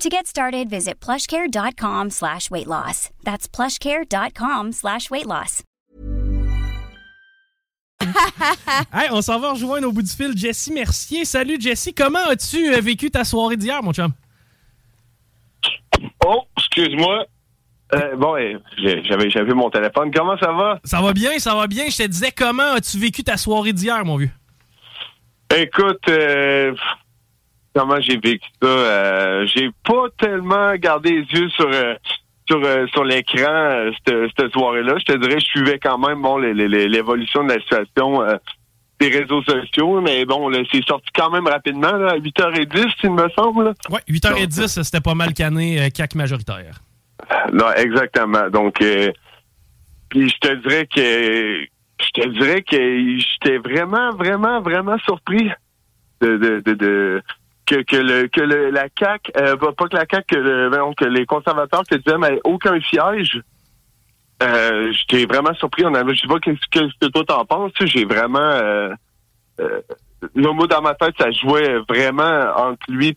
To get started, visit plushcare.com slash weight loss. That's plushcare.com slash weight loss. hey, on s'en va rejoindre au bout du fil Jessie Mercier. Salut Jessie, comment as-tu euh, vécu ta soirée d'hier, mon chum? Oh, excuse-moi. Euh, bon, eh, j'avais j'avais mon téléphone. Comment ça va? Ça va bien, ça va bien. Je te disais, comment as-tu vécu ta soirée d'hier, mon vieux? Écoute, euh, comment j'ai vécu ça? Euh, j'ai pas tellement gardé les yeux sur euh, sur, euh, sur l'écran euh, cette, cette soirée-là. Je te dirais, je suivais quand même bon l'évolution de la situation des réseaux sociaux, mais bon, c'est sorti quand même rapidement, là, à 8h10, il me semble. Ouais, 8h10, c'était pas mal euh, CAC majoritaire. Non, exactement. Donc, puis je te dirais que je te dirais que j'étais vraiment, vraiment, vraiment surpris de, de, de, de- que, que le que le, la CAC, euh, pas que la CAC, que, le, que les conservateurs que tu n'avaient aucun siège. Euh, j'étais vraiment surpris. On avait, je sais pas qu'est-ce que, ce que toi t'en penses. J'ai vraiment euh, euh, le mot dans ma tête, ça jouait vraiment entre lui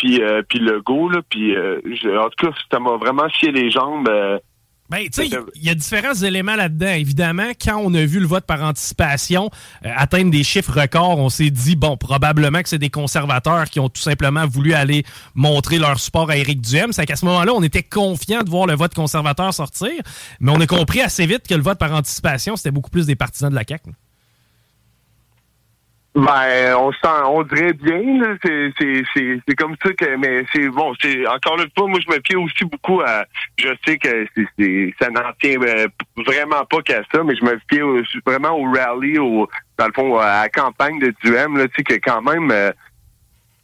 Puis euh, puis le go là puis euh, je- en tout cas ça m'a vraiment scié les jambes euh, Ben, tu sais, il y a différents éléments là-dedans. Évidemment, quand on a vu le vote par anticipation euh, atteindre des chiffres records, on s'est dit, bon, probablement que c'est des conservateurs qui ont tout simplement voulu aller montrer leur support à Éric Duhem. C'est qu'à ce moment-là, on était confiant de voir le vote conservateur sortir, mais on a compris assez vite que le vote par anticipation, c'était beaucoup plus des partisans de la CAQ. Ben on sent on dirait bien là c'est c'est c'est c'est comme ça que mais c'est bon c'est encore une fois moi je me pie aussi beaucoup à je sais que c'est c'est ça n'en tient euh, vraiment pas qu'à ça mais je me pie aussi vraiment au rally au dans le fond à la campagne de Duhem là tu sais que quand même euh,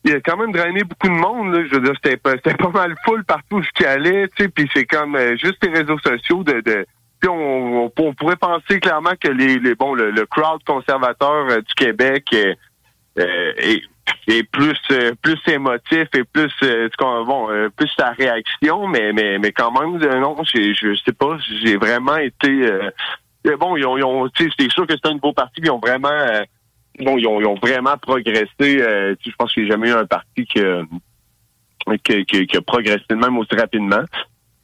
il a quand même drainé beaucoup de monde. Là. Je veux dire, c'était pas, c'était pas mal full partout ce qui allait, tu sais. Puis c'est comme euh, juste les réseaux sociaux de. de puis on, pourrait penser clairement que les, bon le, crowd conservateur euh, du Québec euh, euh, est, plus plus émotif et plus bon plus sa réaction, mais mais mais quand même non, j'ai- je sais pas, j'ai vraiment été bon ils ont, c'est sûr que c'est un beau parti, ils ont vraiment bon, ils ont, vraiment progressé. je pense qu'il n'y a jamais eu un parti qui- qui a progressé de même aussi rapidement.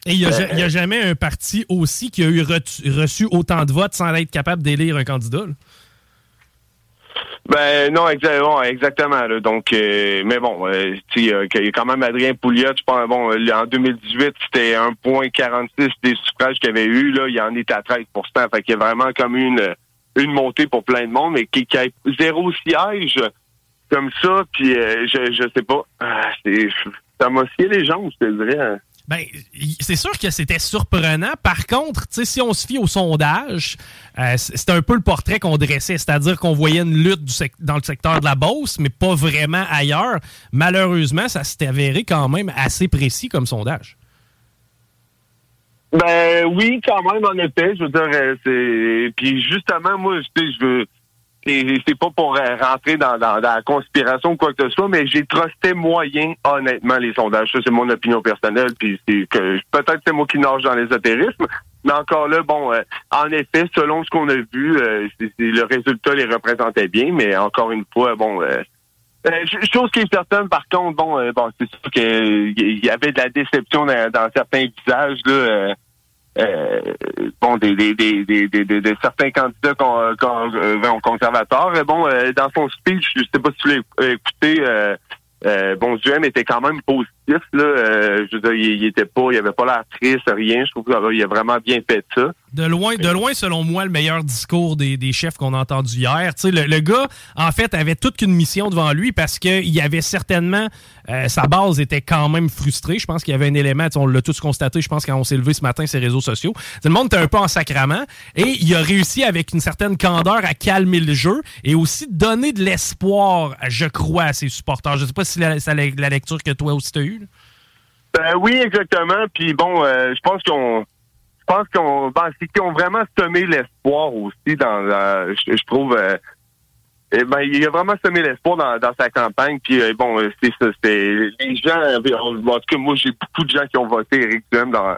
Et il n'y a, Euh, a jamais un parti aussi qui a eu reçu autant de votes sans être capable d'élire un candidat. là? Ben non, exactement, exactement. là. Donc, euh, mais bon, euh, tu y a- quand même Adrien Pouliot. Je pense, bon, euh, en 2018, c'était 1,46 des suffrages qu'il y avait eu. Là, il en est à 13% Fait qu'il y a vraiment comme une une montée pour plein de monde, mais qui, qui a zéro siège comme ça. Puis, euh, je je sais pas. Ah, c'est ça m'a scié les jambes, je te dirais. hein. Ben, c'est sûr que c'était surprenant. Par contre, si on se fie au sondage, euh, c'est un peu le portrait qu'on dressait, c'est-à-dire qu'on voyait une lutte dans le secteur de la Beauce, mais pas vraiment ailleurs. Malheureusement, ça s'est avéré quand même assez précis comme sondage. Ben oui, quand même, en effet. Je veux dire, euh, c'est. Puis justement, moi, je veux c'est pas pour euh, rentrer dans, la conspiration ou quoi que ce soit, mais j'ai trusté moyen, honnêtement, les sondages. Ça, c'est mon opinion personnelle, puis c'est que peut-être c'est moi qui nage dans l'ésotérisme, mais encore là, bon, euh, en effet, selon ce qu'on a vu, euh, le résultat les représentait bien, mais encore une fois, bon, chose qui est certaine, par contre, bon, bon, c'est sûr qu'il y avait de la déception dans, dans certains visages là. Euh, bon, des, des, des, des, certains candidats con, con, euh, conservateurs. Bon, euh, dans son speech, je sais pas si tu l'as écouté, euh, bon, Duhem était quand même positif. Là, je veux dire, il, était pas, il avait pas l'air rien. Je trouve qu'il a vraiment bien fait ça. De loin, de loin, selon moi, le meilleur discours des, chefs qu'on a entendu hier. Tu sais, le, gars, en fait, avait toute une mission devant lui parce qu'il y avait certainement euh, sa base était quand même frustrée. Je pense qu'il y avait un élément, on l'a tous constaté, je pense, quand on s'est levé ce matin sur les réseaux sociaux. le monde était un peu en sacrament et il a réussi avec une certaine candeur à calmer le jeu et aussi donner de l'espoir, je crois, à ses supporters. Je sais pas si c'est la, lecture que toi aussi tu as eue. Ben oui, exactement. Puis bon, euh, je pense qu'on pense qu'on ben, qu'ils ont vraiment semé l'espoir aussi dans je, trouve euh, eh ben, il a vraiment semé l'espoir dans, sa campagne. Puis euh, bon, c'est ça, les gens. En tout cas, moi, j'ai beaucoup de gens qui ont voté Eric Duhem dans,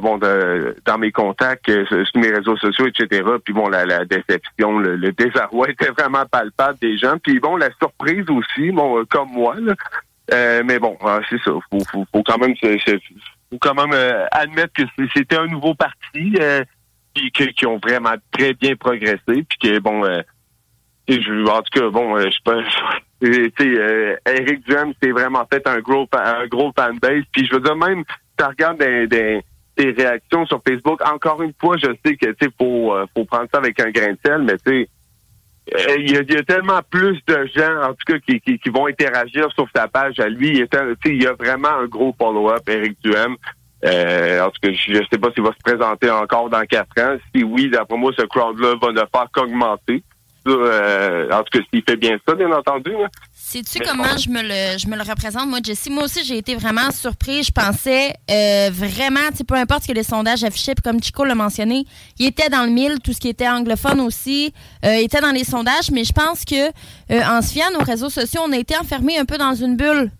bon dans mes contacts euh, sur mes réseaux sociaux, etc. Puis bon, la, la déception, le, désarroi était vraiment palpable des gens. Puis bon, la surprise aussi, bon, comme moi. Là, mais bon, ah, c'est ça. Faut, faut, faut quand même quand même euh, admettre que c'était un nouveau parti euh, puis qui ont vraiment très bien progressé puis que bon euh, je, en tout cas bon je pense Eric Duhem c'est vraiment fait un gros un gros fanbase puis je veux dire même tu regardes des, des, réactions sur Facebook encore une fois je sais que tu faut faut prendre ça avec un grain de sel mais tu sais il y, a, tellement plus de gens, en tout cas, qui, vont interagir sur sa page à lui. Il, il y a vraiment un gros follow-up, Eric Duhem. Euh, en tout cas, je ne sais pas s'il va se présenter encore dans quatre ans. Si oui, d'après moi, ce crowd-là va ne faire qu'augmenter. Euh, en tout cas, s'il fait bien ça, bien entendu. Sais-tu comment je me le je me le représente, moi, Jessie? Moi aussi, j'ai été vraiment surprise. Je pensais euh, vraiment, peu importe ce que les sondages affichaient, puis comme Chico l'a mentionné, il était dans le mille, tout ce qui était anglophone aussi, euh, il était dans les sondages, mais je pense que euh, en se fiant aux réseaux sociaux, on a été enfermés un peu dans une bulle.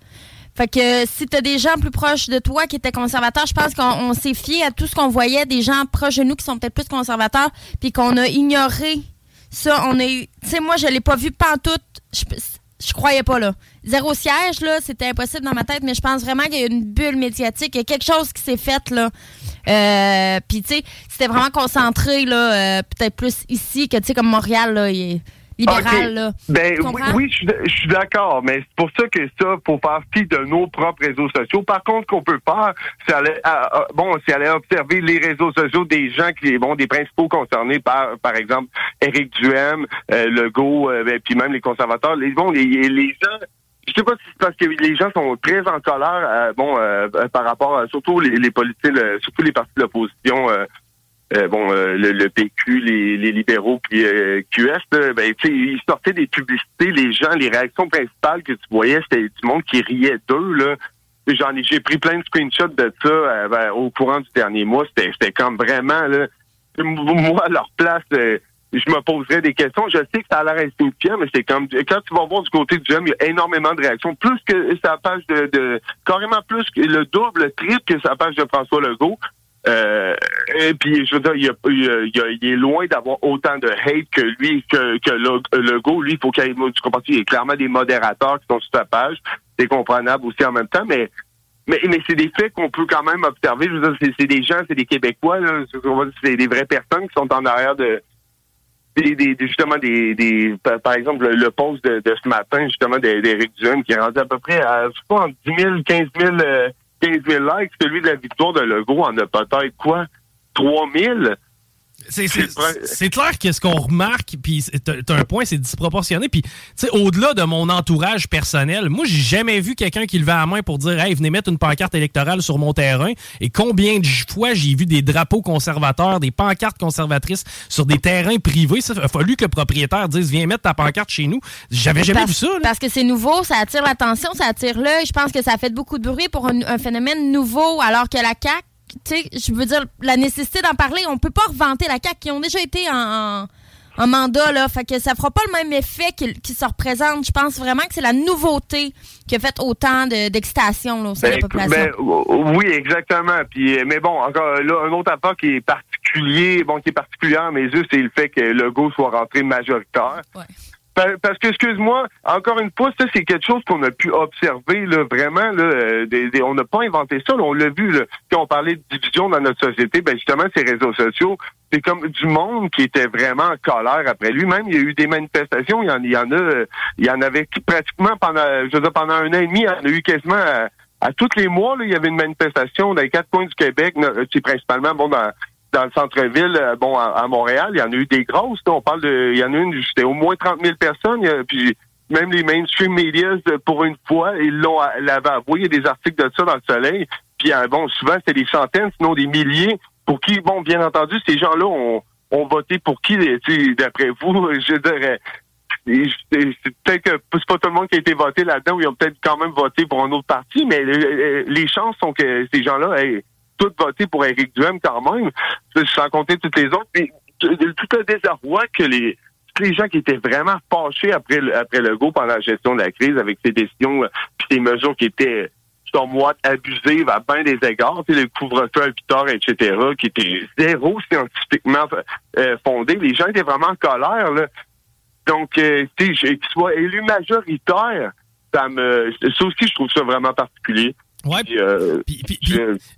Fait que si tu as des gens plus proches de toi qui étaient conservateurs, je pense qu'on s'est fié à tout ce qu'on voyait, des gens proches de nous qui sont peut-être plus conservateurs, puis qu'on a ignoré ça. On eu. Tu sais, moi, je l'ai pas vu pantoute. Je, je croyais pas, là. Zéro siège, là, c'était impossible dans ma tête, mais je pense vraiment qu'il y a une bulle médiatique. Il y a quelque chose qui s'est fait, là. Euh, Puis, tu sais, c'était vraiment concentré, là, euh, peut-être plus ici que, tu sais, comme Montréal, là. Il libéral. Ben, oui, je, suis d'accord, mais c'est pour ça que ça, faut faire fi de nos propres réseaux sociaux. Par contre, qu'on peut faire, c'est aller, bon, c'est aller observer les réseaux sociaux des gens qui, bon, des principaux concernés par, par exemple, Éric Duhem, euh, Legault, euh, ben, puis même les conservateurs. Les, bon, les, les gens je sais pas si c'est parce que les gens sont très en colère, euh, bon, euh, par rapport à, surtout les, les politiques, surtout les partis de l'opposition, euh, bon, euh, le, PQ, les, libéraux, puis euh, QS, ben, ils sortaient des publicités, les gens, les réactions principales que tu voyais, c'était du monde qui riait d'eux, là. J'en ai, j'ai pris plein de screenshots de ça ben, au courant du dernier mois. C'était, c'était comme vraiment, là, moi, à leur place, je me poserais des questions. Je sais que ça a l'air insignifiant, mais c'est comme quand tu vas voir du côté du GM, il y a énormément de réactions. Plus que sa page de, de carrément plus que le double, le triple que sa page de François Legault. Euh, et puis, je veux dire, il, il, est loin d'avoir autant de hate que lui, que, que le, go. Lui, il faut qu'il tu comprends, il y a clairement des modérateurs qui sont sur sa page. C'est comprenable aussi en même temps, mais mais, mais c'est des faits qu'on peut quand même observer. Je veux dire, c'est des gens, c'est des Québécois, c'est des vraies personnes qui sont en arrière de des, des, justement des, des par exemple le, poste de, ce matin justement d'Éric Duhem qui est rendu à peu près à je sais pas en 10 000, 15 000 15 000 likes. Celui de la victoire de Legault en a peut-être quoi? 3 000? C'est clair que ce qu'on remarque, puis t'as un point, c'est disproportionné. Puis, tu sais, au-delà de mon entourage personnel, moi, j'ai jamais vu quelqu'un qui levait la main pour dire, hey, venez mettre une pancarte électorale sur mon terrain. Et combien de fois j'ai vu des drapeaux conservateurs, des pancartes conservatrices sur des terrains privés. il a fallu que le propriétaire dise, viens mettre ta pancarte chez nous. J'avais jamais vu ça. Parce que c'est nouveau, ça attire l'attention, ça attire l'œil. Je pense que ça a fait beaucoup de bruit pour un, un phénomène nouveau, alors que la CAQ tu sais, je veux dire, la nécessité d'en parler, on peut pas revanter la CAQ qui ont déjà été en, mandat, là. Fait que ça fera pas le même effet qui, se représente. Je pense vraiment que c'est la nouveauté qui a fait autant d'excitation au sein de la ben, population. Ben, oui, exactement. Puis, mais bon, encore là, un autre apport qui est particulier, bon, qui est particulier à mes yeux, c'est le fait que le go soit rentré majoritaire. Ouais. Parce que, excuse-moi, encore une fois, ça, c'est quelque chose qu'on a pu observer, là, vraiment, là, euh, on n'a pas inventé ça, on l'a vu, là, quand on parlait de division dans notre société, ben justement, ces réseaux sociaux, c'est comme du monde qui était vraiment en colère après lui. Même, il y a eu des manifestations, il y en, y en a, euh, il y en avait pratiquement pendant, je veux dire, pendant un an et demi, il y en a eu quasiment à, à tous les mois, là, il y avait une manifestation dans les quatre coins du Québec, c'est principalement, bon, dans dans le centre-ville, euh, bon, à, Montréal, il y en a eu des grosses. on parle de, il y en a une, c'était au moins 30 000 personnes. puis même les mainstream medias, pour une fois, ils l'ont, l'avaient avoué. Il y a des articles de ça dans le Soleil. Puis euh, bon, souvent c'était des centaines, sinon des milliers. Pour qui, bon, bien entendu, ces gens-là ont, voté pour qui, d'après vous, je dirais. Peut-être que c'est pas tout le monde qui a été voté là-dedans, ils ont peut-être quand même voté pour un autre parti, mais euh, les chances sont que ces gens-là aient tout voté pour Éric Duhem quand même, sans compter toutes les autres. Puis, tout un désarroi que les les gens qui étaient vraiment fâchés après le, après le go pendant la gestion de la crise avec ces décisions euh, puis ces mesures qui étaient moi abusives à bien des égards, le couvre-feu à 8 heures, etc., qui étaient zéro scientifiquement euh, fondés. Les gens étaient vraiment en colère. Là. Donc, euh, qu'il soit élu majoritaire, ça me ça aussi, je trouve ça vraiment particulier. Ouais. Euh,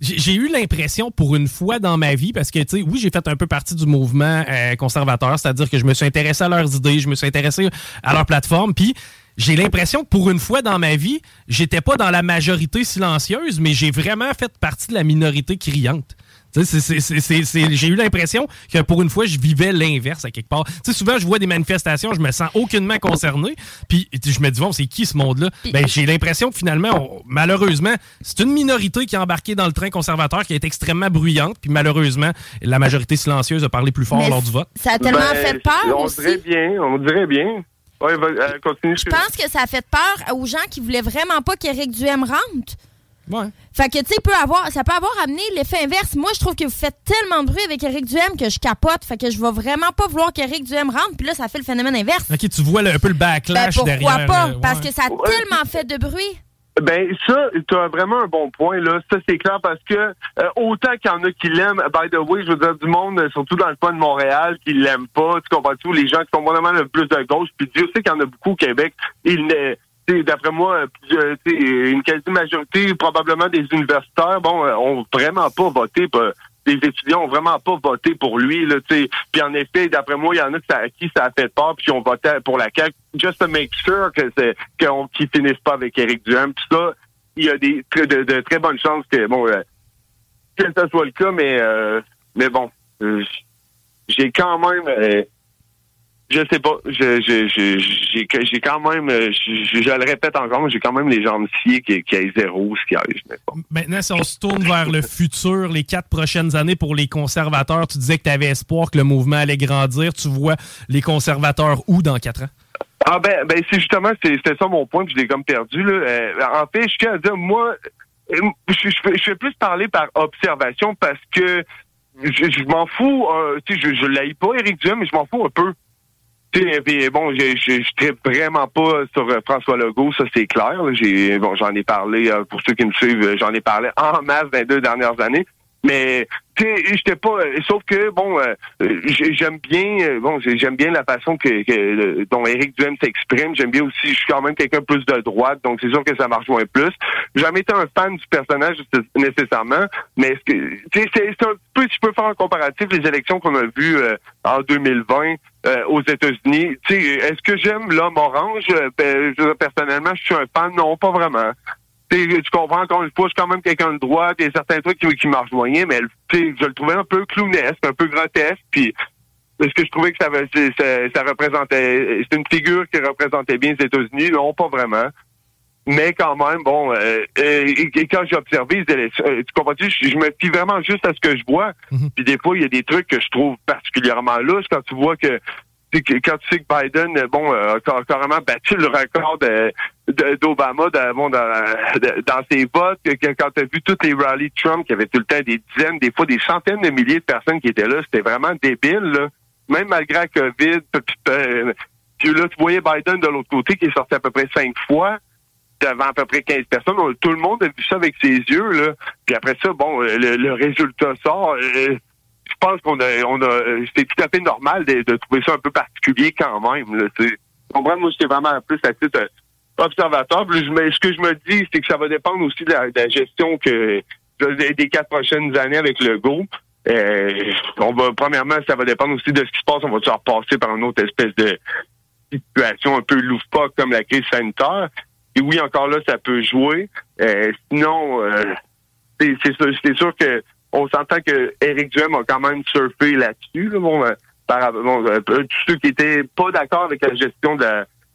j'ai eu l'impression pour une fois dans ma vie, parce que, tu sais, oui, j'ai fait un peu partie du mouvement euh, conservateur, c'est-à-dire que je me suis intéressé à leurs idées, je me suis intéressé à leur plateforme, puis j'ai l'impression que pour une fois dans ma vie, j'étais pas dans la majorité silencieuse, mais j'ai vraiment fait partie de la minorité criante. J'ai eu l'impression que pour une fois, je vivais l'inverse à quelque part. sais souvent, je vois des manifestations, je me sens aucunement concerné. Puis je me dis, bon, c'est qui ce monde-là? Ben, j'ai l'impression que finalement, malheureusement, c'est une minorité qui a embarqué dans le train conservateur qui est extrêmement bruyante. Puis malheureusement, la majorité silencieuse a parlé plus fort lors du vote. Ça a tellement ben, fait peur. On dirait bien, on dirait bien. Ouais, euh, continue. Je pense que ça a fait peur aux gens qui voulaient vraiment pas qu'Éric Duhem rentre. Ouais. Fait que, tu sais, peut avoir, ça peut avoir amené l'effet inverse. Moi, je trouve que vous faites tellement de bruit avec Eric Duhem que je capote. Fait que je vais vraiment pas vouloir qu'Eric Duhem rentre. Puis là, ça fait le phénomène inverse. OK, tu vois un peu le backlash ben, pourquoi derrière. pas? Parce que ça a tellement fait de bruit. Ben ça, tu as vraiment un bon point là. Ça c'est clair parce que euh, autant qu'il y en a qui l'aiment, by the way, je veux dire du monde, surtout dans le coin de Montréal, qui l'aiment pas. Tu comprends tout les gens qui sont vraiment le plus de gauche. Puis Dieu sait qu'il y en a beaucoup au Québec. Ils d'après moi, euh, une quasi-majorité, probablement des universitaires, bon, euh, ont vraiment pas voté pour, des étudiants ont vraiment pas voté pour lui, là, Puis en effet, d'après moi, il y en a à qui ça a fait peur, puis qui ont voté pour la CAQ, just to make sure que c'est qu'on qu'ils finissent pas avec Éric Duhem. Puis ça, il y a des de, très bonnes chances que bon euh, que ça soit le cas, mais mais bon, j'ai quand même je sais pas. J'ai quand même, euh, je, le répète encore, j'ai quand même les jambes sciées qui, qui aient zéro skiage. Maintenant, si on se tourne vers le futur, les quatre prochaines années pour les conservateurs, tu disais que tu avais espoir que le mouvement allait grandir. Tu vois les conservateurs où dans quatre ans? Ah ben, ben c'est justement, c'était ça mon point, puis je l'ai comme perdu. Là. Euh, en fait, je tiens à dire, moi, euh, je, je, fais plus parler par observation parce que je, m'en fous, tu sais, je, je l'aille pas, Éric Duhem, mais je m'en fous un peu bon, je vraiment pas sur euh, François Legault, ça c'est clair. J'ai bon, j'en ai parlé euh, pour ceux qui me suivent, euh, j'en ai parlé en masse dans les deux dernières années. Mais tu j'étais pas. Sauf que bon, j'aime bien. Bon, j'aime bien la façon que, dont Éric Duhem s'exprime. J'aime bien aussi. Je suis quand même quelqu'un plus de droite, donc c'est sûr que ça marche moins plus. J'ai jamais été un fan du personnage nécessairement, mais que c'est un peu. Si je peux faire un comparatif les élections qu'on a vues en 2020 euh, aux États-Unis. Est-ce que j'aime l'homme orange? Euh, ben, personnellement, je suis un fan. Non, pas vraiment. tu comprends encore une quand même quelqu'un de droite, il y a certains trucs qui, marchent moyen, mais je le trouvais un peu clownesque, un peu grotesque, puis parce que je trouvais que ça représentait, c'est une figure qui représentait bien les États-Unis, non pas vraiment. Mais quand même, bon, euh, euh et, quand j'ai observé euh, tu comprends je, je, me fie vraiment juste à ce que je vois. Mhm. Puis des fois, il y a des trucs que je trouve particulièrement louches quand tu vois que quand tu sais que Biden, bon, a carrément battu le record d'Obama de, bon, dans, ses votes, que, quand tu as vu tous les rallyes Trump, qui avait tout le temps des dizaines, des fois des centaines de milliers de personnes qui étaient là, c'était vraiment débile, là. Même malgré la COVID, puis, là, tu voyais Biden de l'autre côté qui est sorti à peu près cinq fois devant à peu près 15 personnes. Tout le monde a vu ça avec ses yeux. Là. Puis après ça, bon, le, résultat sort. Euh, je pense qu'on a, on a, c'est tout à fait normal de, trouver ça un peu particulier quand même. Là, comprends? Moi, j'étais vraiment plus à titre observateur. ce que je me dis, c'est que ça va dépendre aussi de la, gestion que des quatre prochaines années avec le groupe. Euh, on va, premièrement, ça va dépendre aussi de ce qui se passe. On va toujours passer par une autre espèce de situation un peu loufoque comme la crise sanitaire? Et oui, encore là, ça peut jouer. Euh, sinon, euh, c'est sûr, sûr que on s'entend que Eric Duhem a quand même surfé là-dessus. bon, euh, bon tous ceux qui étaient pas d'accord avec la gestion de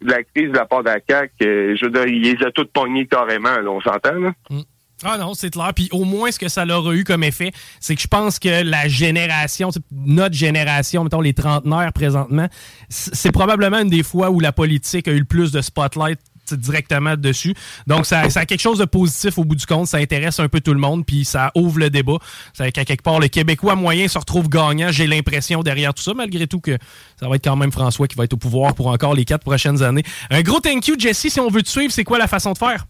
la, crise de la part de la CAQ, je veux dire, il les a tous pognés carrément, on s'entend. là. Mm. Ah non, c'est clair. Puis au moins, ce que ça leur a eu comme effet, c'est que je pense que la génération, notre génération, mettons les trentenaires présentement, c'est probablement une des fois où la politique a eu le plus de spotlight directement dessus. Donc, ça, ça, a quelque chose de positif au bout du compte. Ça intéresse un peu tout le monde, puis ça ouvre le débat. C'est qu'à quelque part, le Québécois moyen se retrouve gagnant. J'ai l'impression derrière tout ça, malgré tout que ça va être quand même François qui va être au pouvoir pour encore les quatre prochaines années. Un gros thank you, Jesse. Si on veut te suivre, c'est quoi la façon de faire?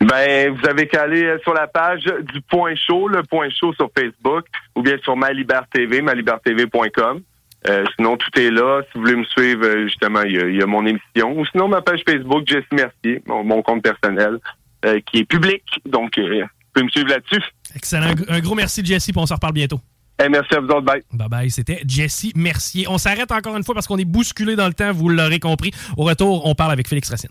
Ben, vous avez qu'à aller sur la page du Point Chaud, le Point Chaud sur Facebook, ou bien sur Ma TV, malibertv.com. Euh, sinon, tout est là. Si vous voulez me suivre, euh, justement, il y, a, mon émission. Ou sinon, ma page Facebook, Jesse Mercier, mon, compte personnel, euh, qui est public. Donc, vous pouvez me suivre là-dessus. Excellent. Un gros merci, Jesse, puis on se reparle bientôt. Merci à vous autres. Bye. Bye bye. C'était Jesse Mercier. On s'arrête encore une fois parce qu'on est bousculé dans le temps, vous l'aurez compris. Au retour, on parle avec Félix Racine.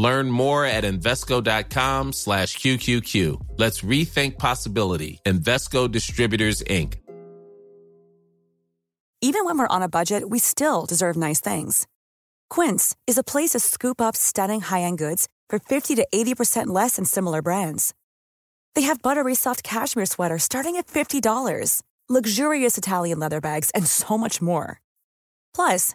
Learn more at Invesco.com slash QQQ. Let's rethink possibility. Investco Distributors, Inc. Even when we're on a budget, we still deserve nice things. Quince is a place to scoop up stunning high-end goods for 50 to 80% less than similar brands. They have buttery soft cashmere sweaters starting at $50, luxurious Italian leather bags, and so much more. Plus,